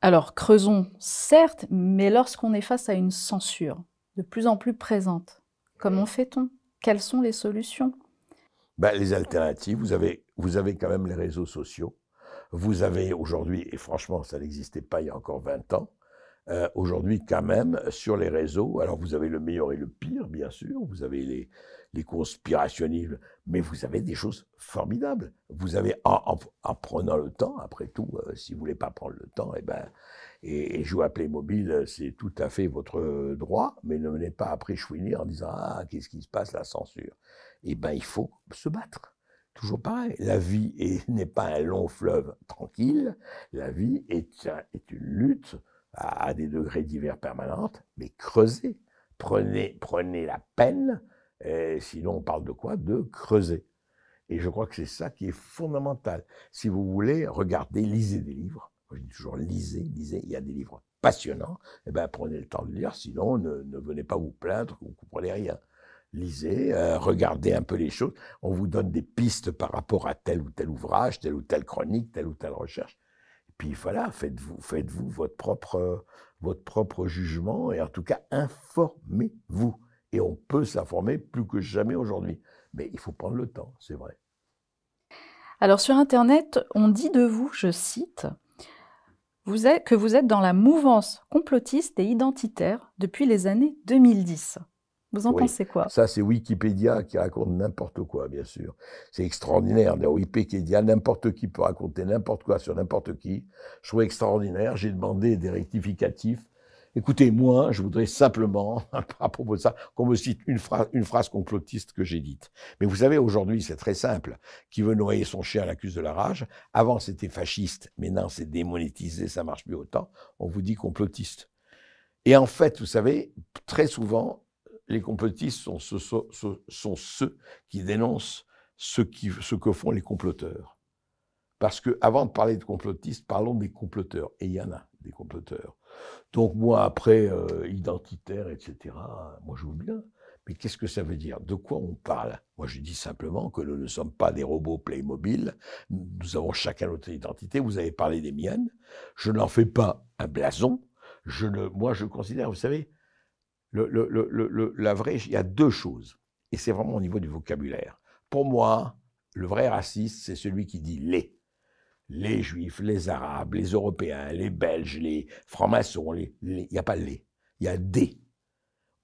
Alors, creusons, certes, mais lorsqu'on est face à une censure de plus en plus présente, comment fait-on? Quelles sont les solutions? Ben, Les alternatives, vous avez, vous avez quand même les réseaux sociaux. Vous avez aujourd'hui, et franchement, ça n'existait pas il y a encore 20 ans, euh, aujourd'hui quand même sur les réseaux. Alors vous avez le meilleur et le pire, bien sûr. Vous avez les, conspirationnistes, mais vous avez des choses formidables. Vous avez, en, prenant le temps, après tout, euh, si vous voulez pas prendre le temps, eh ben, et, et jouer à Playmobil, c'est tout à fait votre droit, mais ne venez pas après chouiner en disant ah qu'est-ce qui se passe la censure. Eh ben il faut se battre. Toujours pareil, la vie n'est pas un long fleuve tranquille, la vie est, une lutte à, des degrés divers permanentes, mais creusez. Prenez, prenez la peine, sinon on parle de quoi? De creuser. Et je crois que c'est ça qui est fondamental. Si vous voulez, regardez, lisez des livres. je dis toujours lisez, lisez. Il y a des livres passionnants. Eh bien, prenez le temps de lire, sinon ne, ne venez pas vous plaindre, vous ne comprenez rien. Lisez, euh, regardez un peu les choses. On vous donne des pistes par rapport à tel ou tel ouvrage, telle ou telle chronique, telle ou telle recherche. Puis voilà, faites-vous faites votre, propre, votre propre jugement et en tout cas, informez-vous. Et on peut s'informer plus que jamais aujourd'hui. Mais il faut prendre le temps, c'est vrai. Alors sur Internet, on dit de vous, je cite, que vous êtes dans la mouvance complotiste et identitaire depuis les années 2010. Vous en pensez quoi? Ça, c'est Wikipédia qui raconte n'importe quoi, bien sûr. C'est extraordinaire. Dans Wikipédia, n'importe qui peut raconter n'importe quoi sur n'importe qui. Je trouve extraordinaire. J'ai demandé des rectificatifs. Écoutez, moi, je voudrais simplement, à propos de ça, qu'on me cite une phrase, une phrase complotiste que j'ai dite. Mais vous savez, aujourd'hui, c'est très simple. Qui veut noyer son chien l'accuse de la rage? Avant, c'était fasciste, maintenant, c'est démonétisé, ça marche plus autant. On vous dit complotiste. Et en fait, vous savez, très souvent, les complotistes sont, ceux qui dénoncent ce, que font les comploteurs. Parce que, avant de parler de complotistes, parlons des comploteurs. Et il y en a des comploteurs. Donc moi, après, euh, identitaire, etc., moi je veux bien. Mais qu'est-ce que ça veut dire? De quoi on parle? Moi je dis simplement que nous ne sommes pas des robots Playmobil, nous avons chacun notre identité, vous avez parlé des miennes, je n'en fais pas un blason, moi je considère, vous savez, la vraie, il y a deux choses, et c'est vraiment au niveau du vocabulaire. Pour moi, le vrai raciste, c'est celui qui dit les les Juifs, les Arabes, les Européens, les Belges, les francs-maçons, il n'y a pas les, il y a des.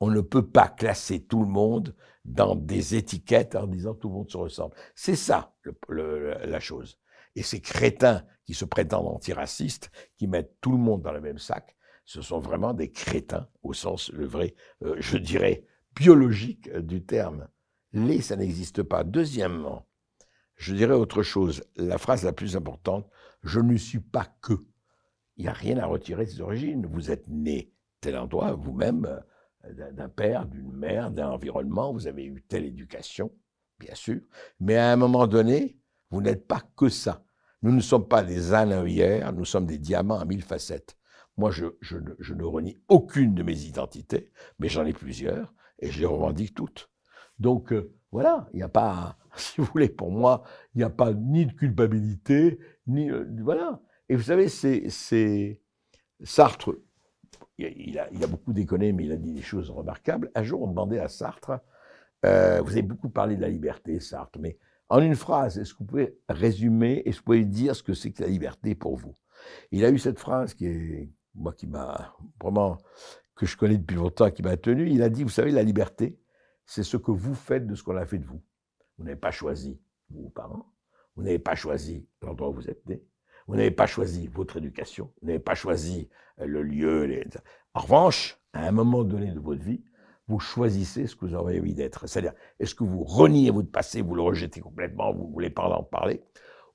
On ne peut pas classer tout le monde dans des étiquettes en disant tout le monde se ressemble. C'est ça la chose. Et ces crétins qui se prétendent antiracistes, qui mettent tout le monde dans le même sac, ce sont vraiment des crétins au sens le vrai, euh, je dirais, biologique du terme. Les, ça n'existe pas. Deuxièmement, je dirais autre chose. La phrase la plus importante, je ne suis pas que. Il n'y a rien à retirer de ses origines. Vous êtes né tel endroit, vous-même, euh, d'un père, d'une mère, d'un environnement, vous avez eu telle éducation, bien sûr. Mais à un moment donné, vous n'êtes pas que ça. Nous ne sommes pas des ânes hier, nous sommes des diamants à mille facettes. Moi, je, ne renie aucune de mes identités, mais j'en ai plusieurs, et je les revendique toutes. Donc, euh, voilà, il n'y a pas, si vous voulez, pour moi, il n'y a pas ni de culpabilité, ni. Euh, voilà. Et vous savez, c'est. Sartre, il a, il a, beaucoup déconné, mais il a dit des choses remarquables. Un jour, on demandait à Sartre euh, Vous avez beaucoup parlé de la liberté, Sartre, mais en une phrase, est-ce que vous pouvez résumer, est-ce que vous pouvez dire ce que c'est que la liberté pour vous? Il a eu cette phrase qui est, moi, qui m'a vraiment, que je connais depuis longtemps, qui m'a tenu. Il a dit Vous savez, la liberté, c'est ce que vous faites de ce qu'on a fait de vous. Vous n'avez pas choisi vos parents, vous n'avez pas choisi l'endroit où vous êtes né, vous n'avez pas choisi votre éducation, vous n'avez pas choisi euh, le lieu. En revanche, à un moment donné de votre vie, vous choisissez ce que vous avez envie d'être. C'est-à-dire, est-ce que vous reniez votre passé, vous le rejetez complètement, vous ne voulez pas en parler,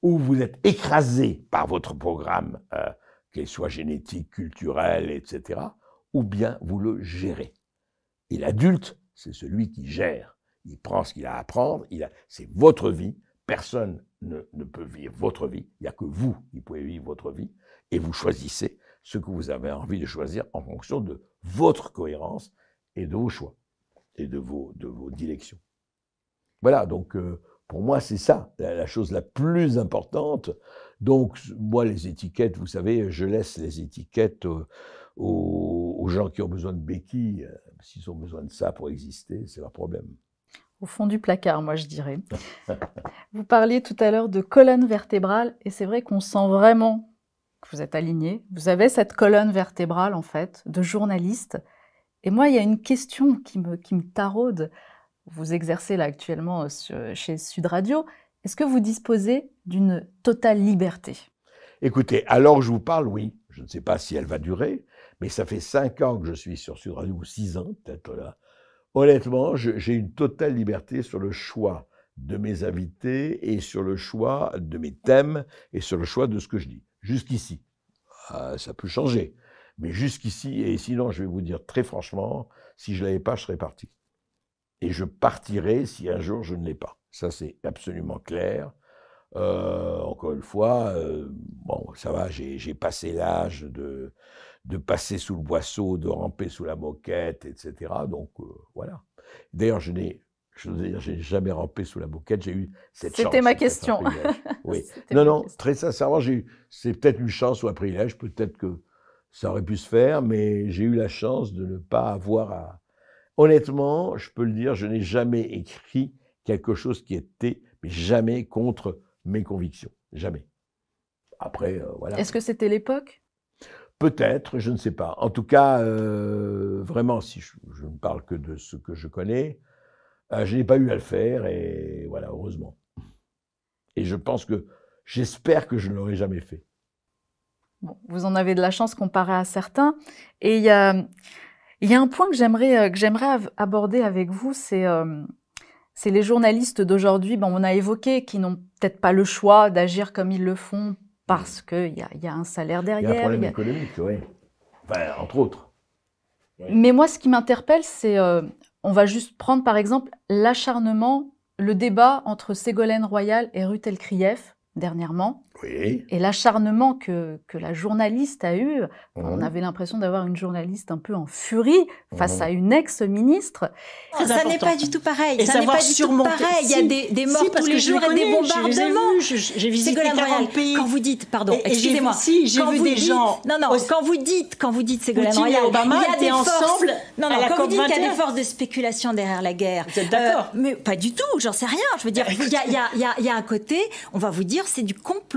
ou vous êtes écrasé par votre programme, euh, qu'il soit génétique, culturel, etc., ou bien vous le gérez. Et l'adulte, c'est celui qui gère. Il prend ce qu'il a à a, c'est votre vie, personne ne, peut vivre votre vie, il n'y a que vous qui pouvez vivre votre vie, et vous choisissez ce que vous avez envie de choisir en fonction de votre cohérence et de vos choix, et de vos, de vos directions. Voilà, donc euh, pour moi c'est ça, la, chose la plus importante. Donc moi les étiquettes, vous savez, je laisse les étiquettes aux, gens qui ont besoin de béquilles. S'ils ont besoin de ça pour exister, c'est leur problème. Au fond du placard, moi je dirais. vous parliez tout à l'heure de colonne vertébrale, et c'est vrai qu'on sent vraiment que vous êtes aligné. Vous avez cette colonne vertébrale, en fait, de journaliste. Et moi, il y a une question qui me, qui me taraude. Vous exercez là actuellement chez Sud Radio. Est-ce que vous disposez d'une totale liberté? Écoutez, alors je vous parle, oui. Je ne sais pas si elle va durer, mais ça fait cinq ans que je suis sur Sud Radio, ou six ans peut-être là. Honnêtement, j'ai une totale liberté sur le choix de mes invités et sur le choix de mes thèmes et sur le choix de ce que je dis. Jusqu'ici. Ah, ça peut changer. Mais jusqu'ici, et sinon, je vais vous dire très franchement, si je ne l'avais pas, je serais parti. Et je partirai si un jour je ne l'ai pas. Ça, c'est absolument clair. Euh, encore une fois, euh, bon, ça va, j'ai passé l'âge de, de passer sous le boisseau, de ramper sous la moquette, etc. Donc euh, voilà. D'ailleurs, je n'ai je j'ai jamais rampé sous la moquette, j'ai eu cette chance. C'était ma question. Oui. non, non, très sincèrement, j'ai eu, c'est peut-être une chance ou un privilège, peut-être que ça aurait pu se faire, mais j'ai eu la chance de ne pas avoir à. Honnêtement, je peux le dire, je n'ai jamais écrit quelque chose qui était, mais jamais contre mes convictions. Jamais. Après, euh, voilà. Est-ce que c'était l'époque? Peut-être, je ne sais pas. En tout cas, euh, vraiment, si je, ne parle que de ce que je connais, euh, je n'ai pas eu à le faire et voilà, heureusement. Et je pense que, j'espère que je ne l'aurai jamais fait. Bon, vous en avez de la chance comparé à certains. Et il y a, y a un point que j'aimerais que j'aimerais aborder avec vous, c'est c'est les journalistes d'aujourd'hui. Bon, on a évoqué qui n'ont peut-être pas le choix d'agir comme ils le font parce qu'il y a, y a un salaire derrière. Il y a un problème économique, oui. Enfin, entre autres. Mais moi, ce qui m'interpelle, c'est, euh, on va juste prendre par exemple l'acharnement, le débat entre Ségolène Royal et Ruth Elkrief dernièrement. Et l'acharnement que, que, la journaliste a eu, on avait l'impression d'avoir une journaliste un peu en furie face à une ex-ministre. Ça n'est pas du tout pareil. ça n'est pas du tout pareil. Il y a des, des morts tous les jours et des bombardements. J'ai visité 40 pays. Quand vous dites, pardon, excusez-moi. Si, j'ai vu des gens. Non, non, quand vous dites, quand vous dites Ségolène Royal, Obama il y a des ensemble. Non, non, quand vous dites qu'il y a des forces de spéculation derrière la guerre. Vous êtes d'accord Mais pas du tout, j'en sais rien. Je veux dire, il y a, il y a, il y a un côté, on va vous dire, c'est du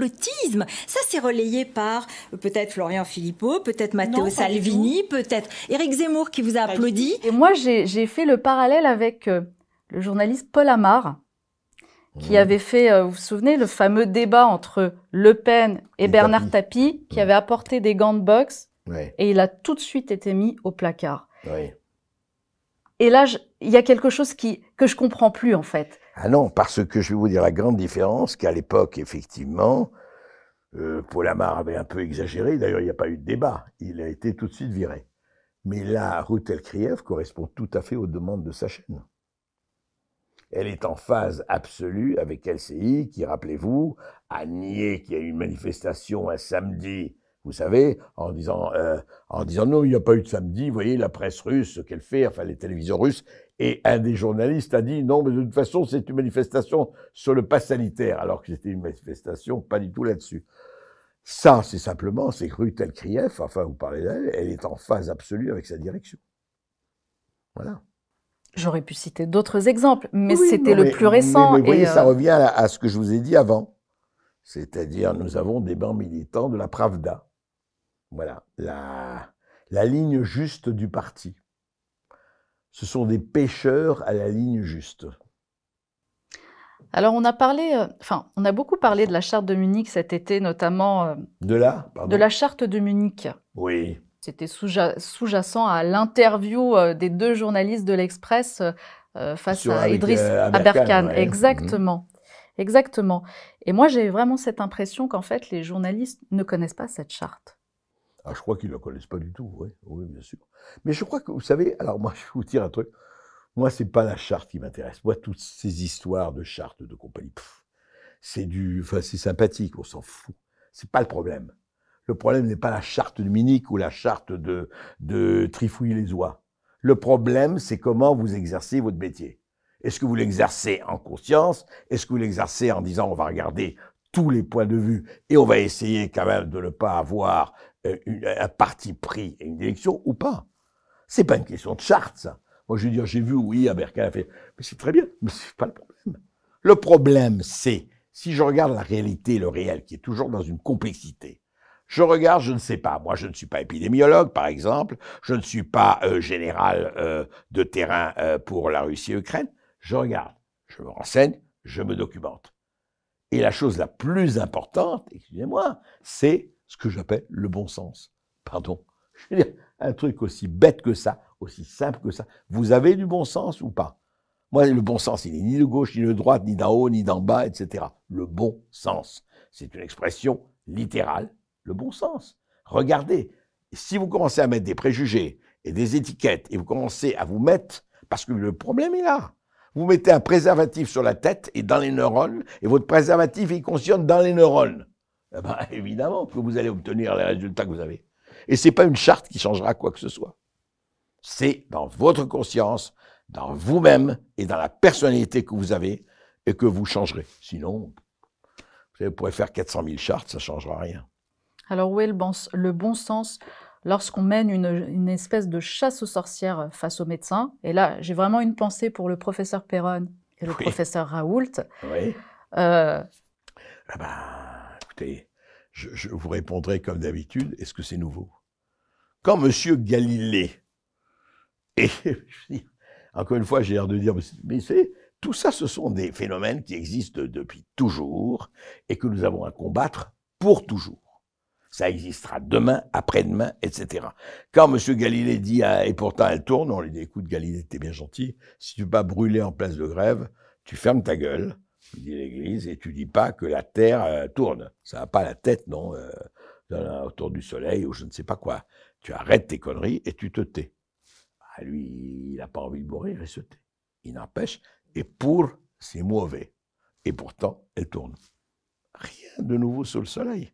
complotisme. Ça, c'est relayé par euh, peut-être Florian Philippot, peut-être Matteo Salvini, peut-être Éric Zemmour qui vous a applaudi. Et moi, j'ai fait le parallèle avec euh, le journaliste Paul Amar, qui avait fait, euh, vous vous souvenez, le fameux débat entre Le Pen et, Bernard Tapie, qui avait apporté des gants de boxe, et il a tout de suite été mis au placard. Et là, il y a quelque chose qui, que je comprends plus, en fait. Ah non, parce que je vais vous dire la grande différence, qu'à l'époque, effectivement, euh, Paul Amar avait un peu exagéré, d'ailleurs il n'y a pas eu de débat, il a été tout de suite viré. Mais là, Ruth Elkriev correspond tout à fait aux demandes de sa chaîne. Elle est en phase absolue avec LCI, qui, rappelez-vous, a nié qu'il y a eu une manifestation un samedi, vous savez, en disant, euh, en disant non, il n'y a pas eu de samedi, vous voyez, la presse russe, ce qu'elle fait, enfin les télévisions russes, et un des journalistes a dit non, mais de toute façon, c'est une manifestation sur le pass sanitaire, alors que c'était une manifestation pas du tout là-dessus. Ça, c'est simplement, c'est que Ruth Elkrieff, enfin, vous parlez d'elle, elle est en phase absolue avec sa direction. Voilà. J'aurais pu citer d'autres exemples, mais c'était le plus récent. Mais, vous voyez, ça euh, revient à, ce que je vous ai dit avant. C'est-à-dire, nous avons des bancs militants de la Pravda. Voilà, la, la ligne juste du parti. Ce sont des pêcheurs à la ligne juste. Alors on a parlé, euh, enfin on a beaucoup parlé de la charte de Munich cet été, notamment euh, de la, de la charte de Munich. Oui. C'était sous-jacent à l'interview euh, des deux journalistes de l'Express face à Idriss Aberkan. Exactement, exactement. Et moi j'ai vraiment cette impression qu'en fait les journalistes ne connaissent pas cette charte. Ah, je crois qu'ils ne la connaissent pas du tout, oui, oui, bien sûr. Mais je crois que, vous savez, alors moi je vais vous dire un truc. Moi, c'est pas la charte qui m'intéresse. Moi, toutes ces histoires de charte de compagnie, c'est du, enfin, c'est sympathique, on s'en fout. C'est pas le problème. Le problème n'est pas la charte de Munich ou la charte de, de Trifouille-les-Oies. Le problème, c'est comment vous exercez votre métier. Est-ce que vous l'exercez en conscience? Est-ce que vous l'exercez en disant on va regarder tous les points de vue et on va essayer quand même de ne pas avoir euh, un parti pris et une élection ou pas? C'est pas une question de charte, ça. Moi, je veux dire, j'ai vu, oui, Aberkan a fait, mais c'est très bien, mais c'est pas le problème. Le problème, c'est, si je regarde la réalité, le réel, qui est toujours dans une complexité, je regarde, je ne sais pas, moi je ne suis pas épidémiologue par exemple, je ne suis pas euh, général euh, de terrain euh, pour la Russie et l'Ukraine, je regarde, je me renseigne, je me documente. Et la chose la plus importante, excusez-moi, c'est ce que j'appelle le bon sens. Pardon. Je veux dire, un truc aussi bête que ça, aussi simple que ça. Vous avez du bon sens ou pas? Moi, le bon sens, il n'est ni de gauche, ni de droite, ni d'en haut, ni d'en bas, etc. Le bon sens. C'est une expression littérale. Le bon sens. Regardez, si vous commencez à mettre des préjugés et des étiquettes et vous commencez à vous mettre, parce que le problème est là. Vous mettez un préservatif sur la tête et dans les neurones, et votre préservatif, il fonctionne dans les neurones. Eh ben, évidemment que vous allez obtenir les résultats que vous avez. Et c'est pas une charte qui changera quoi que ce soit c'est dans votre conscience, dans vous-même et dans la personnalité que vous avez et que vous changerez. Sinon, vous pourrez faire 400 000 chartes, ça ne changera rien. Alors où est le bon, le bon sens lorsqu'on mène une, espèce de chasse aux sorcières face aux médecins? Et là, j'ai vraiment une pensée pour le professeur Perron et le professeur Raoult. Oui. Euh... Ah ben, écoutez, je, je vous répondrai comme d'habitude, est-ce que c'est nouveau? Quand M. Galilée et encore une fois, j'ai l'air de dire, mais c'est tout ça, ce sont des phénomènes qui existent depuis toujours et que nous avons à combattre pour toujours. Ça existera demain, après-demain, etc. Quand M. Galilée dit, ah, et pourtant elle tourne, on lui dit, écoute Galilée, t'es bien gentil, si tu vas brûler en place de grève, tu fermes ta gueule, dit l'Église, et tu dis pas que la Terre euh, tourne. Ça n'a pas la tête, non, euh, autour du Soleil ou je ne sais pas quoi. Tu arrêtes tes conneries et tu te tais. Ah, lui, il n'a pas envie de mourir, il se tait. Il n'empêche, et pour, c'est mauvais. Et pourtant, elle tourne. Rien de nouveau sous le soleil.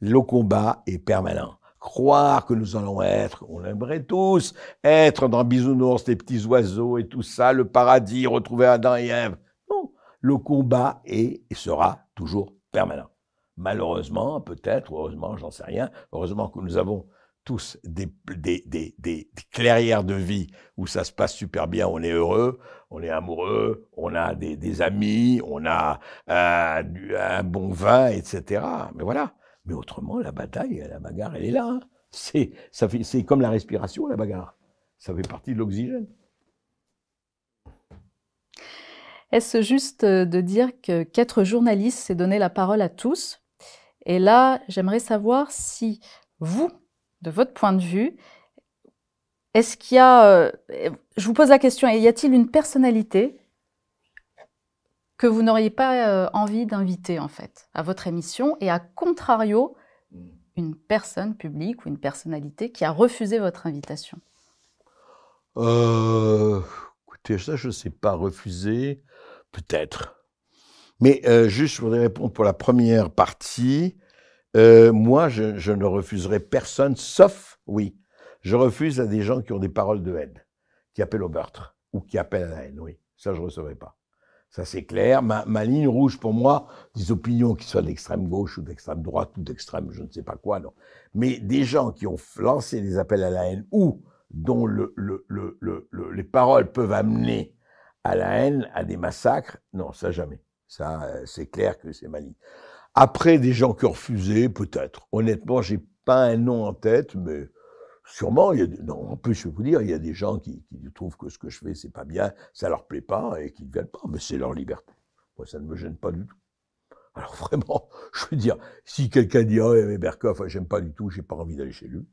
Le combat est permanent. Croire que nous allons être, on aimerait tous, être dans Bisounours, les petits oiseaux et tout ça, le paradis, retrouver Adam et Ève. Non, le combat est et sera toujours permanent. Malheureusement, peut-être, heureusement, j'en sais rien, heureusement que nous avons tous des, clairières de vie où ça se passe super bien, on est heureux, on est amoureux, on a des, amis, on a euh, un bon vin, etc. Mais voilà. Mais autrement, la bataille, la bagarre, elle est là. Hein. C'est, comme la respiration, la bagarre. Ça fait partie de l'oxygène. Est-ce juste de dire que qu'être journaliste, c'est donner la parole à tous? Et là, j'aimerais savoir si vous, de votre point de vue, est-ce qu'il y a, euh, je vous pose la question, y a-t-il une personnalité que vous n'auriez pas euh, envie d'inviter en fait à votre émission et à contrario, une personne publique ou une personnalité qui a refusé votre invitation? Euh, Écoutez, ça je ne sais pas, refuser, peut-être. Mais juste, je voudrais répondre pour la première partie. Euh, moi, je, ne refuserai personne, sauf, oui, je refuse à des gens qui ont des paroles de haine, qui appellent au meurtre ou qui appellent à la haine, oui. Ça, je ne recevrai pas. Ça, c'est clair. Ma, ligne rouge, pour moi, des opinions qui soient d'extrême gauche ou d'extrême droite ou d'extrême je ne sais pas quoi, non. Mais des gens qui ont lancé des appels à la haine ou dont les paroles peuvent amener à la haine, à des massacres, non, ça jamais. Ça, euh, c'est clair que c'est ma ligne. Après, des gens qui ont refusé, peut-être. Honnêtement, j'ai pas un nom en tête, mais sûrement, il y a non, en plus, je vais vous dire, il y a des gens qui, trouvent que ce que je fais, c'est pas bien, ça leur plaît pas et qui ne viennent pas, mais c'est leur liberté. Moi, ça ne me gêne pas du tout. Alors vraiment, je veux dire, si quelqu'un dit, oh, mais Berkoff, j'aime pas du tout, j'ai pas envie d'aller chez lui,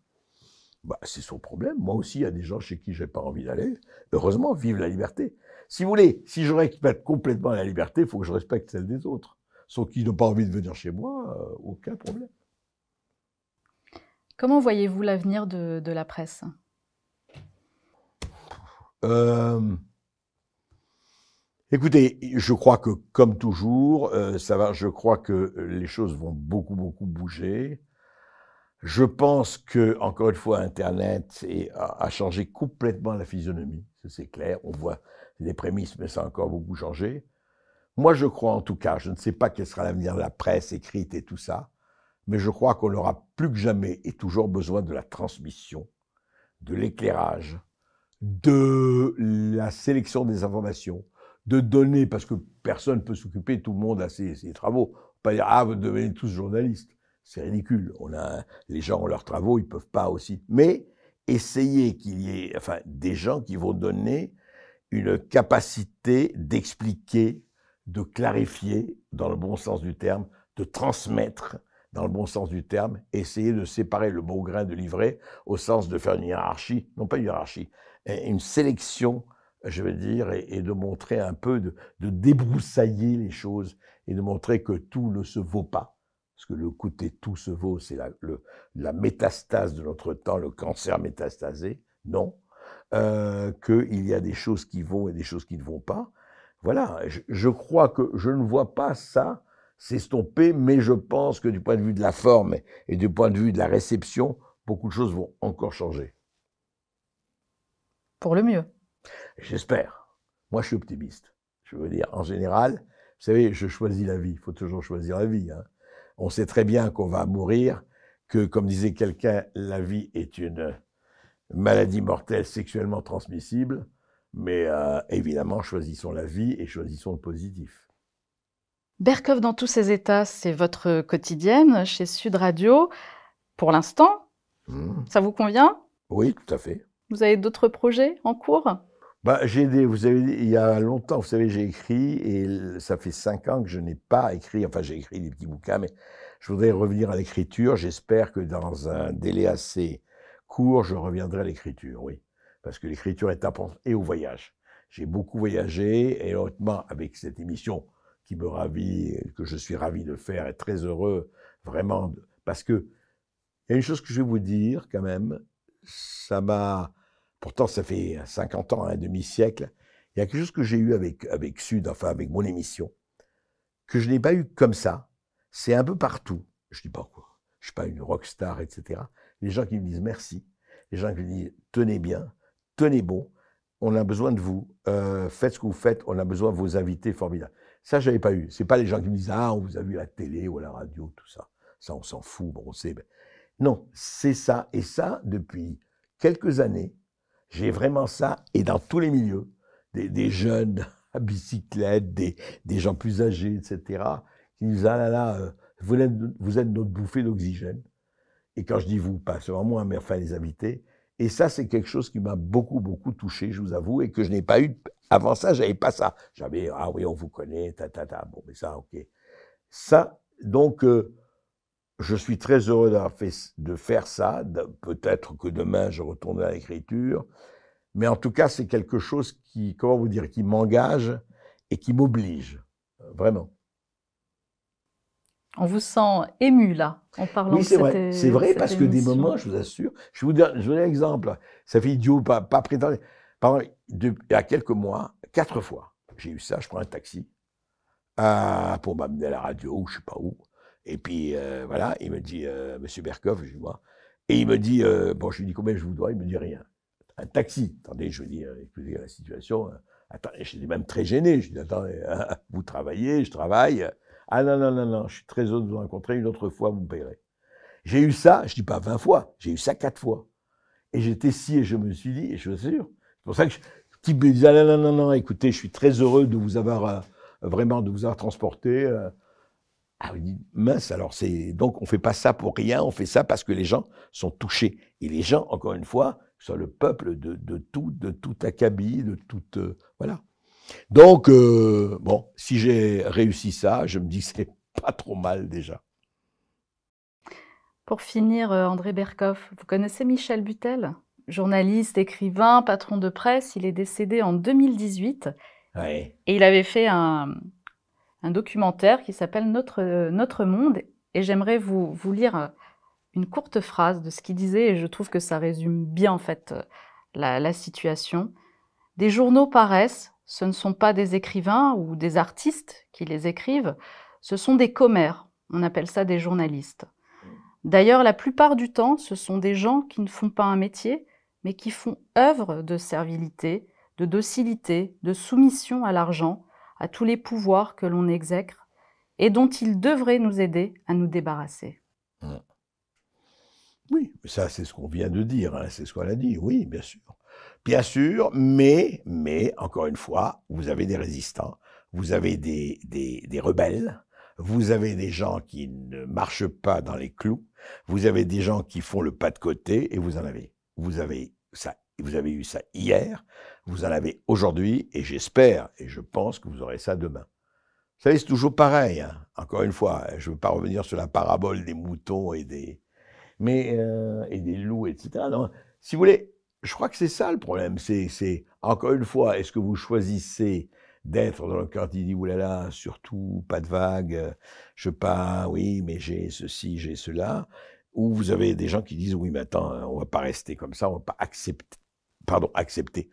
bah, c'est son problème. Moi aussi, il y a des gens chez qui j'ai pas envie d'aller. Heureusement, vive la liberté. Si vous voulez, si je respecte complètement la liberté, il faut que je respecte celle des autres. Sauf qu'ils n'ont pas envie de venir chez moi, euh, aucun problème. Comment voyez-vous l'avenir de, la presse? Euh, Écoutez, je crois que comme toujours, euh, ça va. Je crois que les choses vont beaucoup beaucoup bouger. Je pense que encore une fois, Internet a, changé complètement la physionomie. C'est clair. On voit les prémices, mais ça a encore beaucoup changé. Moi, je crois en tout cas, je ne sais pas quel sera l'avenir de la presse écrite et tout ça, mais je crois qu'on aura plus que jamais et toujours besoin de la transmission, de l'éclairage, de la sélection des informations, de donner, parce que personne ne peut s'occuper, tout le monde a ses, travaux. Pas dire, ah, vous devenez tous journalistes. C'est ridicule. On les gens ont leurs travaux, ils peuvent pas aussi. Mais essayer qu'il y ait, enfin, des gens qui vont donner une capacité d'expliquer de clarifier dans le bon sens du terme, de transmettre dans le bon sens du terme, essayer de séparer le bon grain de l'ivraie au sens de faire une hiérarchie, non pas une hiérarchie, une sélection, je veux dire, et, de montrer un peu, de, débroussailler les choses et de montrer que tout ne se vaut pas. Parce que le côté tout se vaut, c'est la, la métastase de notre temps, le cancer métastasé. Non. Euh, qu'il y a des choses qui vont et des choses qui ne vont pas. Voilà, je, crois que je ne vois pas ça s'estomper, mais je pense que du point de vue de la forme et du point de vue de la réception, beaucoup de choses vont encore changer. Pour le mieux. J'espère. Moi, je suis optimiste. Je veux dire, en général, vous savez, je choisis la vie. Il faut toujours choisir la vie. Hein. On sait très bien qu'on va mourir, que, comme disait quelqu'un, la vie est une maladie mortelle sexuellement transmissible. Mais euh, évidemment, choisissons la vie et choisissons le positif. Berkov dans tous ses états, c'est votre quotidienne chez Sud Radio. Pour l'instant, mmh. ça vous convient? Oui, tout à fait. Vous avez d'autres projets en cours? Bah, j'ai vous savez, il y a longtemps, vous savez, j'ai écrit et ça fait cinq ans que je n'ai pas écrit. Enfin, j'ai écrit des petits bouquins, mais Je voudrais revenir à l'écriture. J'espère que dans un délai assez court, je reviendrai à l'écriture, oui. Parce que l'écriture est importante et au voyage. J'ai beaucoup voyagé et honnêtement, avec cette émission qui me ravit, que je suis ravi de faire et très heureux, vraiment, parce que il y a une chose que je vais vous dire quand même, ça m'a, pourtant ça fait 50 ans, un demi-siècle, il y a quelque chose que j'ai eu avec, avec Sud, enfin avec mon émission, que je n'ai pas eu comme ça. C'est un peu partout. Je dis pas quoi. Je suis pas une rockstar, etc. Les gens qui me disent merci, les gens qui me disent tenez bien, tenez bon, on a besoin de vous, euh, faites ce que vous faites, on a besoin de vos invités formidables. Ça, je n'avais pas eu. C'est pas les gens qui me disent ah on vous a vu à la télé ou à la radio, tout ça. Ça, on s'en fout. Bon, on sait. Non, c'est ça. Et ça, depuis quelques années, j'ai vraiment ça, et dans tous les milieux, des, jeunes à bicyclette, des, gens plus âgés, etc., qui disent Ah là là, euh, vous êtes, vous êtes notre bouffée d'oxygène. Et quand je dis vous, pas seulement moi, mais enfin les invités. Et ça, c'est quelque chose qui m'a beaucoup, beaucoup touché, je vous avoue, et que je n'ai pas eu. Avant ça, j'avais pas ça. J'avais Ah oui, on vous connaît, ta, ta, ta. Bon, mais ça, ok. Ça, donc, euh, je suis très heureux de faire ça. Peut-être que demain, je retournerai à l'écriture. Mais en tout cas, c'est quelque chose qui, comment vous dire, qui m'engage et qui m'oblige. Vraiment. On vous sent ému là, en parlant oui, c'est vrai. C'est vrai parce que des moments, je vous assure, je vous donne, je vous donne un exemple. Ça fait idiot, pas, pas prétendre. Il y a quelques mois, quatre fois, j'ai eu ça. Je prends un taxi euh, pour m'amener à la radio ou je sais pas où. Et puis euh, voilà, il me dit, euh, Monsieur Berkoff, je vois, et il me dit, euh, bon, je lui dis combien je vous dois, il me dit rien. Un taxi. Attendez, je lui dis, écoutez la situation. Attendez, je suis même très gêné. Je dis, attendez, vous travaillez, je travaille. Ah non, non, non, non, je suis très heureux de vous rencontrer. Une autre fois, vous me payerez. J'ai eu ça, je dis pas 20 fois, j'ai eu ça quatre fois. Et j'étais si, et je me suis dit, et je suis sûr, c'est pour ça que je, type me disait, ah non, non, non, écoutez, je suis très heureux de vous avoir, vraiment, de vous avoir transporté. Ah oui, mince, alors c'est donc on fait pas ça pour rien, on fait ça parce que les gens sont touchés. Et les gens, encore une fois, sont le peuple de, de tout, de tout acabit, de toute euh, voilà. Donc euh, bon, si j'ai réussi ça, je me dis c'est pas trop mal déjà. Pour finir, euh, André Berkoff, vous connaissez Michel Butel Journaliste, écrivain, patron de presse, il est décédé en 2018. Et il avait fait un, un documentaire qui s'appelle Notre, Notre Monde. Et j'aimerais vous, vous lire une courte phrase de ce qu'il disait, et je trouve que ça résume bien en fait la, la situation. Des journaux paraissent, ce ne sont pas des écrivains ou des artistes qui les écrivent, ce sont des commères, on appelle ça des journalistes. D'ailleurs, la plupart du temps, ce sont des gens qui ne font pas un métier, mais qui font œuvre de servilité, de docilité, de soumission à l'argent, à tous les pouvoirs que l'on exècre et dont il devrait nous aider à nous débarrasser. Mmh. Oui, ça c'est ce qu'on vient de dire, hein, c'est ce qu'on a dit, oui, bien sûr. Bien sûr, mais, mais, encore une fois, vous avez des résistants, vous avez des, des, des rebelles, vous avez des gens qui ne marchent pas dans les clous, vous avez des gens qui font le pas de côté, et vous en avez. Vous avez ça vous avez eu ça hier, vous en avez aujourd'hui, et j'espère, et je pense que vous aurez ça demain. Vous savez, c'est toujours pareil. Hein. Encore une fois, je ne veux pas revenir sur la parabole des moutons et des, mais, euh, et des loups, etc. Non, si vous voulez, je crois que c'est ça le problème. C'est, encore une fois, est-ce que vous choisissez d'être dans le cœur qui dit oulala, surtout pas de vague, je pas, oui, mais j'ai ceci, j'ai cela, ou vous avez des gens qui disent oui, mais attends, on va pas rester comme ça, on va pas accepter pardon, accepter.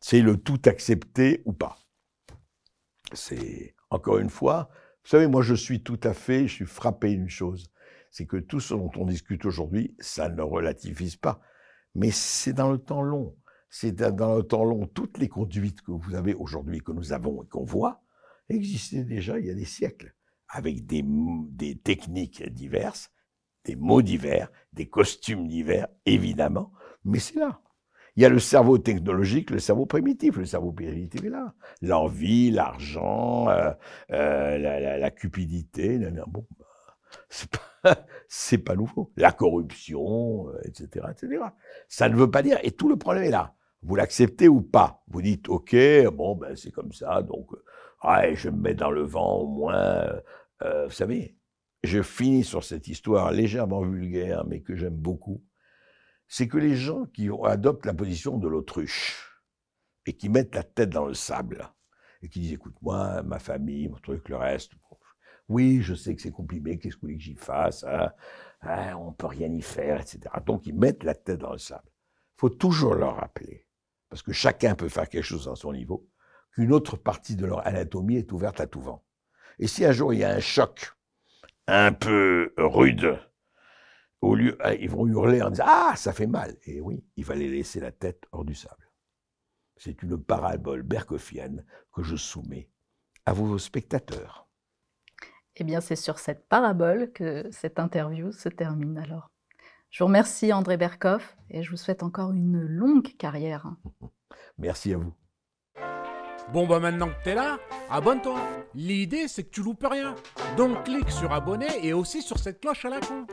C'est le tout accepter ou pas. C'est, encore une fois, vous savez, moi je suis tout à fait, je suis frappé d'une chose, c'est que tout ce dont on discute aujourd'hui, ça ne relativise pas. Mais c'est dans le temps long. C'est dans le temps long, toutes les conduites que vous avez aujourd'hui, que nous avons et qu'on voit, existaient déjà il y a des siècles, avec des, techniques diverses, des mots divers, des costumes divers, évidemment, mais c'est là. Il y a le cerveau technologique, le cerveau primitif. Le cerveau primitif est là. L'envie, l'argent, euh, euh, la, cupidité. bon, bah, c'est pas, pas nouveau. La corruption, etc., euh, etc. Ça ne veut pas dire. Et tout le problème est là. Vous l'acceptez ou pas? Vous dites, ok, bon, ben c'est comme ça, donc, je me mets dans le vent au moins. vous savez, je finis sur cette histoire légèrement vulgaire, mais que j'aime beaucoup, c'est que les gens qui adoptent la position de l'autruche et qui mettent la tête dans le sable et qui disent écoute moi ma famille mon truc le reste oui je sais que c'est compliqué qu'est-ce que vous voulez que j'y fasse hein, hein, on peut rien y faire etc donc ils mettent la tête dans le sable il faut toujours leur rappeler parce que chacun peut faire quelque chose à son niveau qu'une autre partie de leur anatomie est ouverte à tout vent et si un jour il y a un choc un peu rude au lieu, ah, ils vont hurler en disant Ah, ça fait mal. Et oui, il va les laisser la tête hors du sable. C'est une parabole berkoffienne que je soumets à vos spectateurs. Eh bien, c'est sur cette parabole que cette interview se termine alors. Je vous remercie André Berkoff et je vous souhaite encore une longue carrière. Merci à vous. Bon bah maintenant que t'es là, abonne-toi. L'idée c'est que tu loupes rien. Donc clique sur abonner et aussi sur cette cloche à la con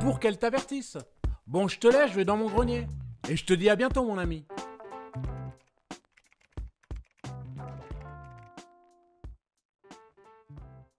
pour qu'elle t'avertisse. Bon je te laisse, je vais dans mon grenier. Et je te dis à bientôt mon ami.